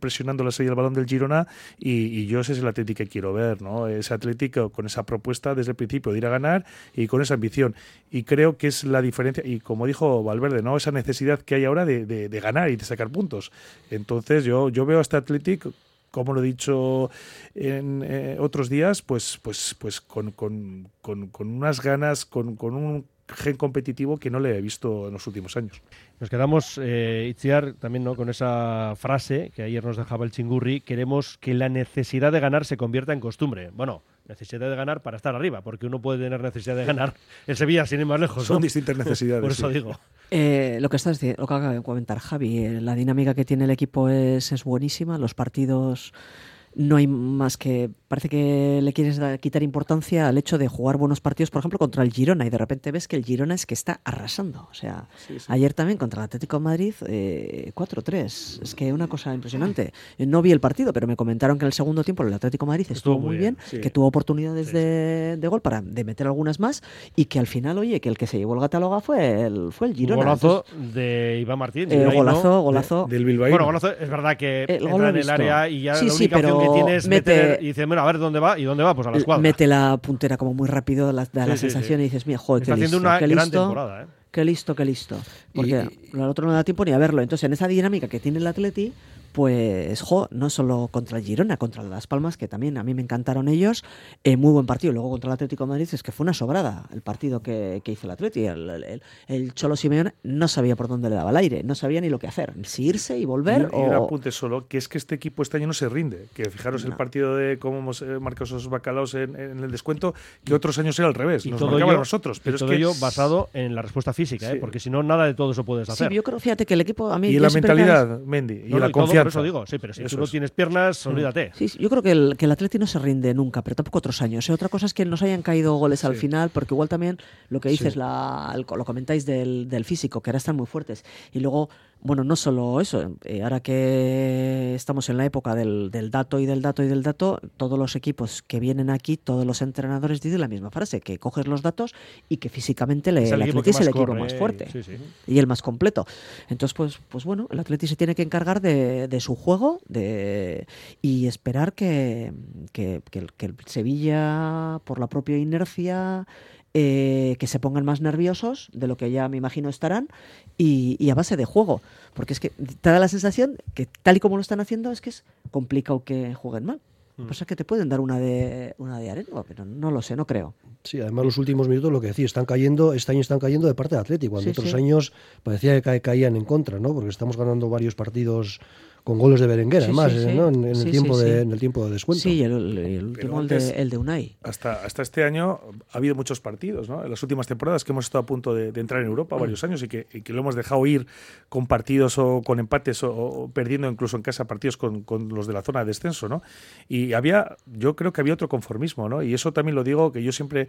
presionando la serie del balón del Girona y, yo ese es el Atlético que quiero ver, ¿no? Ese Atlético con esa propuesta desde el principio de ir a ganar y con esa ambición. Y creo que es la diferencia, y como dijo Valverde, ¿no? Esa necesidad que hay ahora de, ganar y de sacar puntos. Entonces yo, yo veo a este Atlético como lo he dicho en eh, otros días, pues, pues, pues con, con, con, unas ganas, con, un gen competitivo que no le he visto en los últimos años. Nos quedamos, eh, Itziar, también ¿no? con esa frase que ayer nos dejaba el chingurri, queremos que la necesidad de ganar se convierta en costumbre. Bueno, necesidad de ganar para estar arriba, porque uno puede tener necesidad de ganar el Sevilla sin ir más lejos. Son distintas necesidades. Por eso digo. Eh, lo que estás lo que acaba de comentar Javi, eh, la dinámica que tiene el equipo es, es buenísima, los partidos no hay más que parece que le quieres quitar importancia al hecho de jugar buenos partidos, por ejemplo, contra el Girona, y de repente ves que el Girona es que está arrasando. O sea, ayer también contra el Atlético de Madrid, eh, 4-3. Es que una cosa impresionante. No vi el partido, pero me comentaron que en el segundo tiempo el Atlético de Madrid estuvo, muy bien, que tuvo oportunidades de, gol para de meter algunas más, y que al final, oye, que el que se llevó el gataloga fue el, fue el Girona. golazo de Iván Martín. Eh, golazo, golazo. del Bilbao. Bueno, golazo, es verdad que entra en el área y ya la única opción que tiene es meter y dice, bueno, a ver dónde va y dónde va, pues a la escuadra. Mete la puntera como muy rápido, da la sensación y dices, mira, joder, Está qué haciendo listo, una qué gran listo, temporada, ¿eh? Qué listo, qué listo. Porque al otro no da tiempo ni a verlo. Entonces, en esa dinámica que tiene el Atleti, pues, jo, no solo contra el Girona, contra Las Palmas, que también a mí me encantaron ellos, eh, muy buen partido. Luego contra el Atlético de Madrid es que fue una sobrada el partido que, hizo el Atlético. El, el, Cholo Simeone no sabía por dónde le daba el aire, no sabía ni lo que hacer, si irse y volver. Y, o... un apunte solo, que es que este equipo este año no se rinde. Que fijaros el partido de cómo hemos eh, marcado esos bacalaos en, el descuento, que otros años era al revés. Y nos todo ello, nosotros. Pero y todo es que ello basado en la respuesta física, ¿eh? porque si no, nada de todo eso puedes hacer. Sí, yo creo, fíjate que el equipo a mí. Y la mentalidad, Mendy, y la confianza. Por eso digo, sí, pero si tú no tienes piernas, Mm. olvídate. Sí, yo creo que el, que el Atleti no se rinde nunca, pero tampoco otros años. ¿eh? Otra cosa es que nos hayan caído goles al final, porque igual también lo que dices, la, lo comentáis del, del físico, que ahora están muy fuertes. Y luego bueno, no solo eso, eh, ahora que estamos en la época del, del, dato y del dato y del dato, todos los equipos que vienen aquí, todos los entrenadores dicen la misma frase, que coges los datos y que físicamente le, el, Atleti es el equipo más fuerte sí, sí. y el más completo. Entonces, pues, pues bueno, el Atleti se tiene que encargar de, de su juego de, y esperar que, que, que, el, que el Sevilla, por la propia inercia, eh, que se pongan más nerviosos de lo que ya me imagino estarán y, y, a base de juego. Porque es que te da la sensación que tal y como lo están haciendo es que es complicado que jueguen mal. Mm. Pues es que te pueden dar una de una de arena, pero no lo sé, no creo. Sí, además los últimos minutos lo que decía, están cayendo, este año están cayendo de parte de Atlético, cuando Sí, otros sí. años parecía que ca- caían en contra, ¿no? Porque estamos ganando varios partidos con goles de Berenguer, Sí, además, sí, sí. ¿no? En, en Sí, el tiempo sí, de, en el tiempo de descuento. Sí, el, último, el de, antes- el de Unai. Hasta, hasta este año ha habido muchos partidos, ¿no? En las últimas temporadas que hemos estado a punto de, de entrar en Europa Mm. varios años y que, y que lo hemos dejado ir con partidos o con empates o, o perdiendo incluso en casa partidos con, con los de la zona de descenso, ¿no? Y había, yo creo que había otro conformismo, ¿no? Y eso también lo digo que yo siempre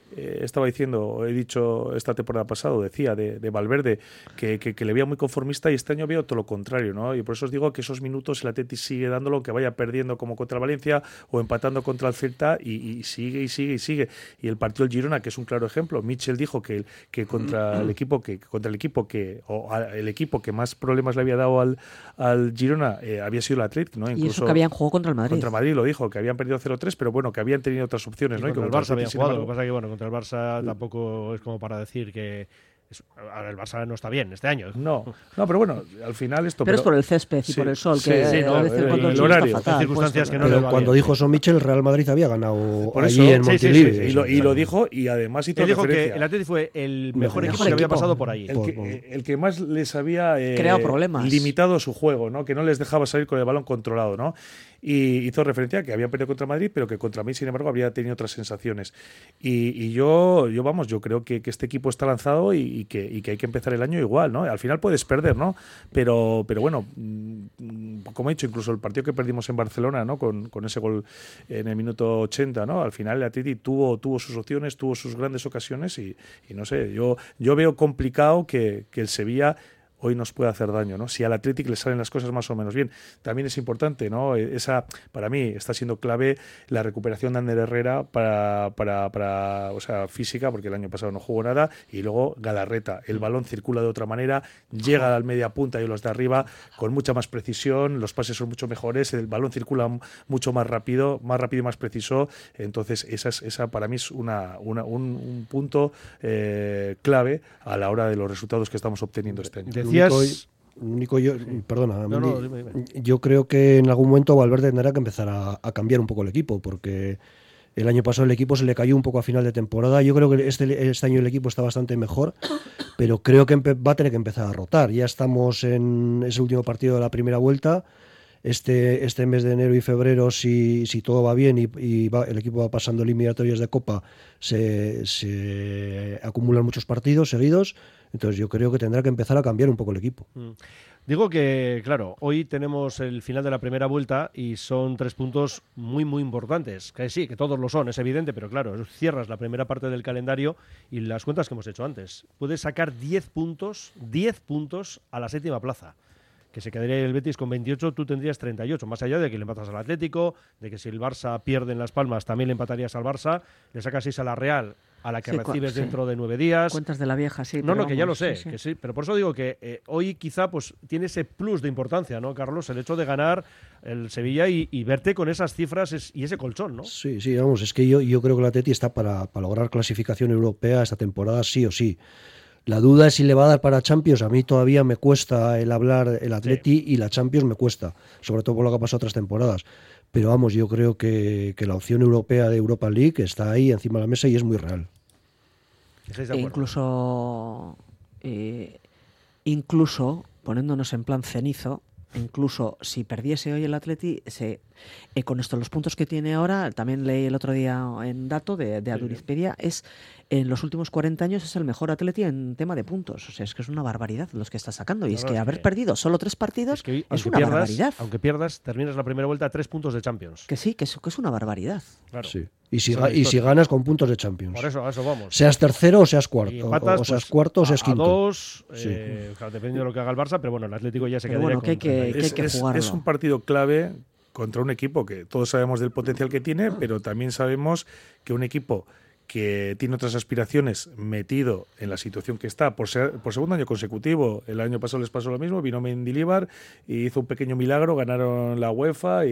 eh, estaba diciendo, he dicho esta temporada pasada, decía de, de Valverde, que, que, que le veía muy conformista y este año veo todo lo contrario, ¿no? Y por eso os digo que esos minutos el Atleti sigue dándolo, que vaya perdiendo como contra el Valencia o empatando contra el Celta y, y sigue y sigue y sigue. Y el partido del Girona, que es un claro ejemplo, Mitchell dijo que, que contra el equipo que contra el equipo que o a- el equipo que más problemas le había dado al, al Girona eh, había sido el Atleti, ¿no? Y eso que habían jugado contra el Madrid. Contra Madrid lo dijo, que habían perdido 0-3, pero bueno, que habían tenido otras opciones, Y ¿no? Y contra el Barça habían jugado. Lo que pasa es que bueno, contra el Barça tampoco es como para decir que ahora el Barça no está bien este año. No, no, pero bueno, al final esto. Pero es por el césped y Sí, por el sol, sí, que sí, no, el- horario. está fatal. Hay circunstancias puesto, que no pero- le Pero va cuando bien. dijo eso Michel, el Real Madrid había ganado Por allí eso, en sí, sí, sí, Montilivi. sí, y, lo, y lo dijo y además hizo Él dijo que referencia. el Atleti fue el mejor, Mejor equipo que había pasado por allí. el, que, por- el que más les había eh, Creado problemas. limitado su juego, ¿no? que no les dejaba salir con el balón controlado. ¿no? Y hizo referencia a que habían perdido contra Madrid, pero que contra mí, sin embargo, habría tenido otras sensaciones. Y, y yo, yo, vamos, yo creo que, que este equipo está lanzado y, y que, y que hay que empezar el año igual. ¿no? Al final puedes perder, ¿no? pero, pero bueno, mm, como he dicho, incluso el partido que perdimos en Barcelona, ¿no? con, ese gol en el minuto 80, ¿no? al final el Atleti tuvo, tuvo sus opciones, tuvo sus grandes ocasiones y, no sé, yo, yo veo complicado que el Sevilla hoy nos puede hacer daño, ¿no? Si al Athletic le salen las cosas más o menos bien. También es importante, ¿no? Esa, para mí, está siendo clave la recuperación de Ander Herrera para, para, para, o sea, física, porque el año pasado no jugó nada, y luego Galarreta. El balón circula de otra manera, llega al media punta y los de arriba con mucha más precisión, los pases son mucho mejores, el balón circula mucho más rápido, más rápido y más preciso. Entonces, esa, es, esa para mí es una, una- un, un punto eh, clave a la hora de los resultados que estamos obteniendo este año. Decías. Único- único yo, perdona, No, no, dime, dime. yo creo que en algún momento Valverde tendrá que empezar a, a cambiar un poco el equipo, porque el año pasado el equipo se le cayó un poco a final de temporada. Yo creo que este, este año el equipo está bastante mejor, pero creo que va a tener que empezar a rotar. Ya estamos en ese último partido de la primera vuelta. Este, este mes de enero y febrero, si, si todo va bien y, y va- el equipo va pasando eliminatorias de Copa, se, se acumulan muchos partidos seguidos. Entonces yo creo que tendrá que empezar a cambiar un poco el equipo. Digo que, claro, hoy tenemos el final de la primera vuelta y son tres puntos muy, muy importantes. Sí, que todos lo son, es evidente, pero claro, cierras la primera parte del calendario y las cuentas que hemos hecho antes. Puedes sacar 10 puntos, 10 puntos a la séptima plaza. Que se quedaría el Betis con 28, tú tendrías 38. Más allá de que le empatas al Atlético, de que si el Barça pierde en Las Palmas, también le empatarías al Barça, le sacas 6 a la Real, a la que Sí, recibes sí. dentro de nueve días. Cuentas de la vieja, sí. No, pero no, que ya lo sé, sí, sí. que sí, pero por eso digo que eh, hoy quizá pues tiene ese plus de importancia, ¿no, Carlos? El hecho de ganar el Sevilla y, y verte con esas cifras es- y ese colchón, ¿no? Sí, sí, vamos, es que yo, yo creo que el Atleti está para, para lograr clasificación europea esta temporada sí o sí. La duda es si le va a dar para Champions. A mí todavía me cuesta el hablar el Atleti y la Champions me cuesta, sobre todo por lo que ha pasado otras temporadas. Pero vamos, yo creo que, que la opción europea de Europa League está ahí encima de la mesa y es muy real. ¿Estáis de E incluso, eh, incluso poniéndonos en plan cenizo, incluso si perdiese hoy el Atleti, se, eh, con esto los puntos que tiene ahora, también leí el otro día en dato de, de Adurizpedia, es en los últimos 40 años es el mejor Atleti en tema de puntos. O sea, es que es una barbaridad los que está sacando. Y No, es que es haber que- perdido solo tres partidos Es que una pierdas, barbaridad. aunque pierdas, terminas la primera vuelta a tres puntos de Champions. Que sí, que es, que es una barbaridad. Claro. Sí. Y, si, ga- y si ganas con puntos de Champions. Por eso, a eso vamos. Seas tercero o seas cuarto. O, empatas, o seas pues, cuarto o a- seas a quinto. dos, Sí. eh, claro, depende de lo que haga el Barça, pero bueno, el Atlético ya se quedaría bueno, que hay que- 38. que hay es, que es- jugarlo. es un partido clave contra un equipo que todos sabemos del potencial que tiene, pero también sabemos que un equipo que tiene otras aspiraciones metido en la situación que está por, ser, por segundo año consecutivo. El año pasado les pasó lo mismo, vino Mendilibar y hizo un pequeño milagro, ganaron la UEFA y,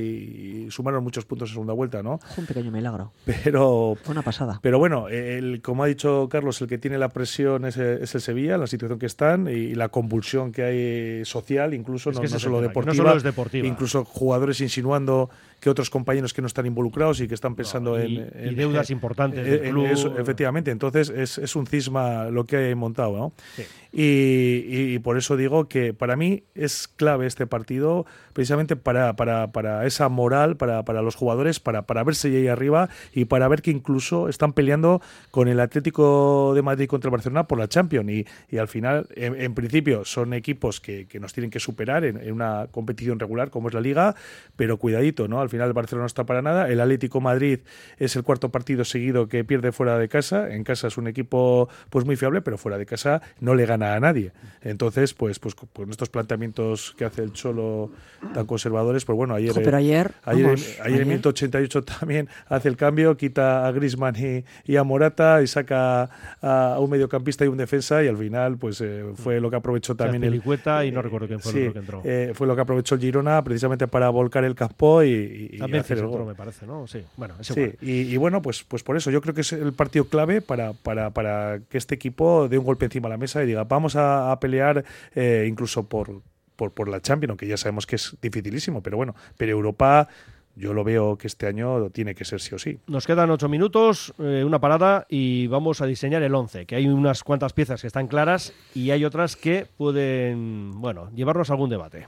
y sumaron muchos puntos en segunda vuelta, ¿no? Fue un pequeño milagro. Pero Fue una pasada. pero bueno, el, como ha dicho Carlos, el que tiene la presión es, el- es el Sevilla, la situación que están y la convulsión que hay social, incluso Es no, no solo que no deportiva, solo es deportiva. incluso jugadores insinuando que otros compañeros que no están involucrados y que están pensando No, en, y- en- deudas en- importantes en- del en club. eso, efectivamente, entonces es, es un cisma lo que hay montado, ¿no? Sí. Y, y- y por eso digo que para mí es clave este partido, precisamente para, para, para esa moral, para, para los jugadores, para, para verse ahí arriba y para ver que incluso están peleando con el Atlético de Madrid contra el Barcelona por la Champions. Y, y al final, en, en principio, son equipos que, que nos tienen que superar en, en una competición regular como es la Liga, pero cuidadito, ¿no? Al final el Barcelona no está para nada. El Atlético Madrid es el cuarto partido seguido que pierde fuera de casa. En casa es un equipo pues muy fiable, pero fuera de casa no le gana a nadie. Entonces, pues, pues con estos planteamientos que hace el Cholo tan conservadores, pues bueno, ayer. Pero ayer, Ayer, vamos, ayer, en ayer- el minuto 88 también hace el cambio, quita a Grisman y, y a Morata y saca a, a un mediocampista y un defensa y al final pues eh, fue lo que aprovechó también el y no recuerdo quién fue Sí, que entró. eh, fue lo que aprovechó el Girona precisamente para volcar el campo y, y, Memphis hacer el entró, gol. me parece, ¿no? Sí, bueno, es Sí, igual. y, y bueno, pues, pues por eso yo creo que es el partido clave para, para, para que este equipo dé un golpe encima de la mesa y diga, vamos a, a pelear eh, incluso por, por, por la Champions, aunque ya sabemos que es dificilísimo, pero bueno, pero Europa yo lo veo que este año tiene que ser sí o sí. Nos quedan ocho minutos, eh, una parada y vamos a diseñar el 11, que hay unas cuantas piezas que están claras y hay otras que pueden, bueno, llevarnos a algún debate.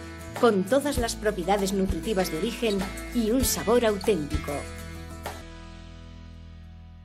con todas las propiedades nutritivas de origen y un sabor auténtico.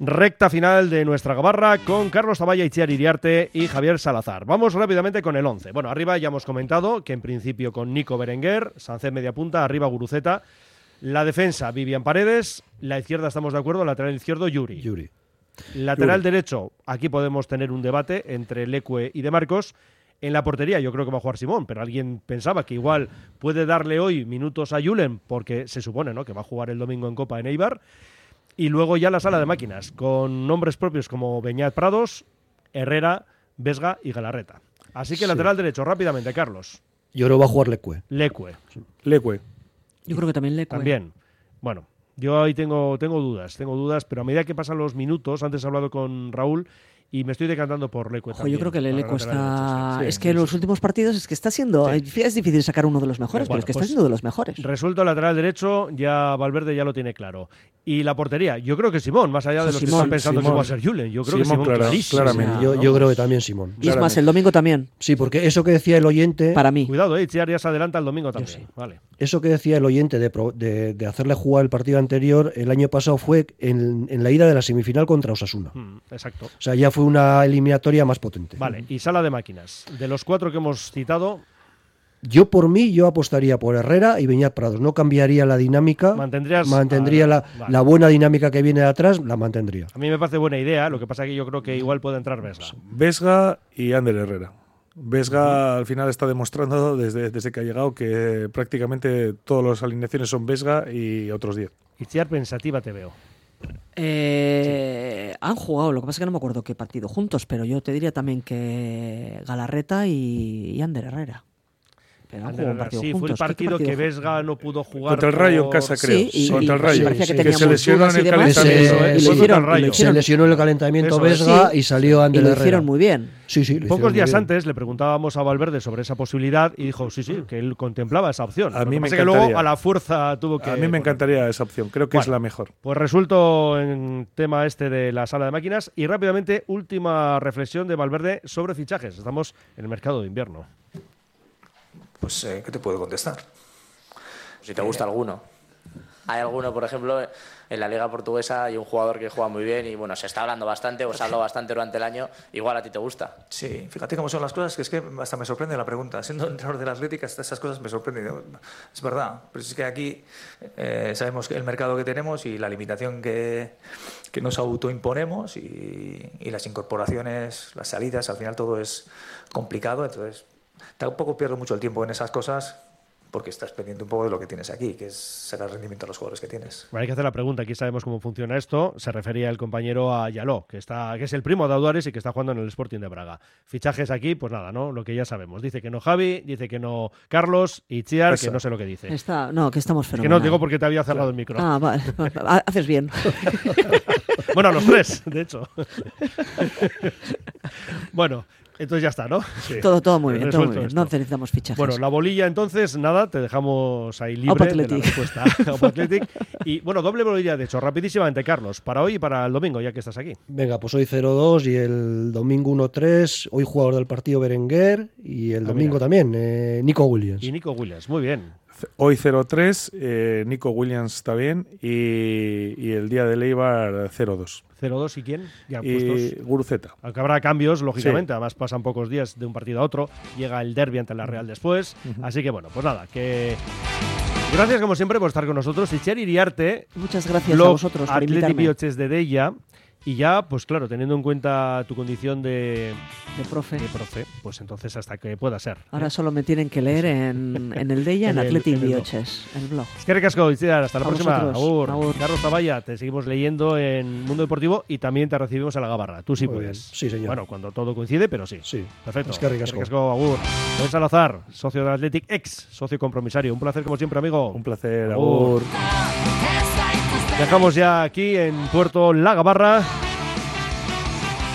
Recta final de nuestra gabarra con Carlos Taballa, Itziar Iriarte y Javier Salazar. Vamos rápidamente con el 11. Bueno, arriba ya hemos comentado que en principio con Nico Berenguer, Sánchez media punta, arriba Guruceta. La defensa, Vivian Paredes. La izquierda, estamos de acuerdo, lateral izquierdo, Yuri. Yuri. Lateral Yuri. derecho, aquí podemos tener un debate entre Lecue y De Marcos. En la portería yo creo que va a jugar Simón, pero alguien pensaba que igual puede darle hoy minutos a Julen porque se supone ¿no? que va a jugar el domingo en Copa en Eibar. Y luego ya la sala de máquinas, con nombres propios como Beñat Prados, Herrera, Vesga y Galarreta. Así que Sí. lateral derecho, rápidamente, Carlos. Yo creo que va a jugar Lecue. Lecue. Lecue. Yo creo que también le También. Bueno, yo ahí tengo, tengo dudas, tengo dudas, pero a medida que pasan los minutos, antes he hablado con Raúl y me estoy decantando por Lecue. Ojo, yo creo que lateral está. sí. es Sí, que sí, en los sí. últimos partidos es que está siendo. Es difícil sacar uno de los mejores, pero es que pues- está siendo de los mejores. Resuelto el lateral derecho, ya Valverde ya lo tiene claro. Y la portería, yo creo que Simón, más allá de los que Simón, están pensando Simón. que va a ser Julen, yo creo que Simón, Simón clara- clarísimo. claramente. Yo, yo creo que también Simón. Y es más, el domingo también. Sí, porque eso que decía el oyente, Para mí. Cuidado, eh, Itziar ya se adelanta el domingo también. Vale. eso que decía el oyente de, pro- de- de hacerle jugar el partido anterior, el año pasado fue en, en la ida de la semifinal contra Osasuna. Mm, exacto. O sea, ya fue una eliminatoria más potente. Vale, y sala de máquinas. De los cuatro que hemos citado, Yo por mí, yo apostaría por Herrera y Beñat Prados. No cambiaría la dinámica. Mantendrías- Mantendría ah, la, vale. la buena dinámica que viene de atrás, la mantendría. A mí me parece buena idea, lo que pasa que yo creo que igual puede entrar Vesga. Vesga y Ander Herrera. Vesga al final está demostrando desde, desde que ha llegado que prácticamente todas las alineaciones son Vesga y otros 10. Itziar, pensativa te veo. Eh, Han jugado, lo que pasa es que no me acuerdo qué partido juntos, pero yo te diría también que Galarreta y, y Ander Herrera. Pero han jugado un partido sí, fue el juntos. ¿Qué- qué partido que Vesga no pudo jugar. Contra el Rayo en casa, creo. Sí, y- Contra el y- Rayo. y que Sí, que se lesionó en y el calentamiento. ¿eh? y le el Rayo. Se lesionó en el calentamiento Eso. Vesga Sí. y salió y Ander lo Herrera. hicieron muy bien. Sí, sí, lo Pocos días bien. antes le preguntábamos a Valverde sobre esa posibilidad y dijo sí, sí, que él contemplaba esa opción. A Lo mí que me que luego encantaría. a la fuerza tuvo que. A mí me encantaría esa opción. Creo que es la mejor. Pues resuelto en tema este de la sala de máquinas y rápidamente última reflexión de Valverde sobre fichajes. Estamos en el mercado de invierno. Pues, eh, ¿qué te puedo contestar? Si te gusta alguno. Hay alguno, por ejemplo, en la Liga Portuguesa hay un jugador que juega muy bien y bueno, se está hablando bastante o se ha hablado bastante durante el año. Igual a ti te gusta. Sí, fíjate cómo son las cosas, que es que hasta me sorprende la pregunta. Siendo entrenador de la Atlética, esas cosas me sorprenden. Es verdad, pero es que aquí eh, sabemos el mercado que tenemos y la limitación que, que nos autoimponemos y, y las incorporaciones, las salidas, al final todo es complicado. Entonces, tampoco pierdo mucho el tiempo en esas cosas porque estás pendiente un poco de lo que tienes aquí, que es sacar el rendimiento a los jugadores que tienes. Bueno, hay que hacer la pregunta, aquí sabemos cómo funciona esto. Se refería el compañero a Yaló, que, está, que es el primo de Audares y que está jugando en el Sporting de Braga. Fichajes aquí, pues nada, ¿no? Lo que ya sabemos. Dice que no Javi, dice que no Carlos y Chiar, que no sé lo que dice. Está, no, que estamos Es que fenomenal. no digo porque te había cerrado el micro. Ah, vale. Haces bien. bueno, a los tres, de hecho. bueno, entonces ya está, ¿no? Todo, todo muy bien, todo muy bien. esto. No necesitamos fichajes. Bueno, la bolilla entonces, nada, te dejamos ahí libre de la respuesta. Y bueno, doble bolilla, de hecho, rapidísimamente, Carlos, para hoy y para el domingo, ya que estás aquí. Venga, pues hoy 0-2 y el domingo 1-3. Hoy jugador del partido Berenguer y el Ah, domingo mira. también, eh, Nico Williams. Y Nico Williams, muy bien. Hoy 0-3, eh, Nico Williams está bien y, y el día de Leibar 0-2. 0-2 y quién? Ya Y puestos. Guruceta. Aunque habrá cambios, lógicamente, además pasan pocos días de un partido a otro, llega el derby ante la Real después, así que bueno, pues nada, que gracias como siempre por estar con nosotros. Itziar Iriarte, Muchas gracias a vosotros por Atleti invitarme. Bioches de Deia, y ya, pues claro, teniendo en cuenta tu condición de, De profe. de profe, pues entonces hasta que pueda ser. Ahora solo me tienen que leer en, en el Deia, en, En en el. Bioches, el blog. Es que recasco, hasta la A próxima. Agur. Agur. Carlos Zavalla, te seguimos leyendo en Mundo Deportivo y también te recibimos a la Gabarra. Tú sí Muy puedes. bien. Sí, señor. Bueno, cuando todo coincide, pero sí. Sí. Perfecto. Es que ricasco. Ricasco, Agur. Luis Salazar, socio del Athletic, ex socio compromisario. Un placer como siempre, amigo. Un placer, Agur. Agur. Dejamos ya aquí en Puerto La Gabarra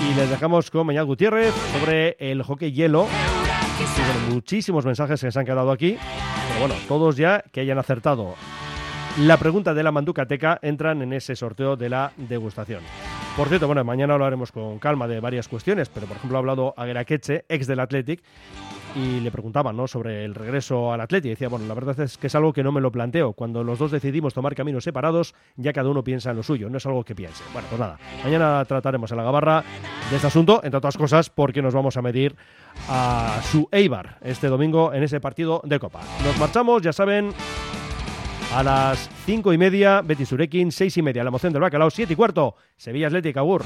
y les dejamos con Mañal Gutiérrez sobre el hockey hielo. Muchísimos mensajes que se han quedado aquí, pero bueno, todos ya que hayan acertado la pregunta de la Manducateca entran en ese sorteo de la degustación. Por cierto, bueno, mañana hablaremos con calma de varias cuestiones, pero por ejemplo ha hablado Agueraqueche, ex del Athletic, y le preguntaban ¿no? sobre el regreso al Athletic. Y decía, bueno, la verdad es que es algo que no me lo planteo. Cuando los dos decidimos tomar caminos separados, ya cada uno piensa en lo suyo, no es algo que piense. Bueno, pues nada, mañana trataremos en la gabarra de este asunto, entre otras cosas, porque nos vamos a medir a su Eibar este domingo en ese partido de Copa. Nos marchamos, ya saben, a las cinco y media, Betis Urequin, seis y media, la moción del Bacalao, siete y cuarto, Sevilla Atlética, Agur.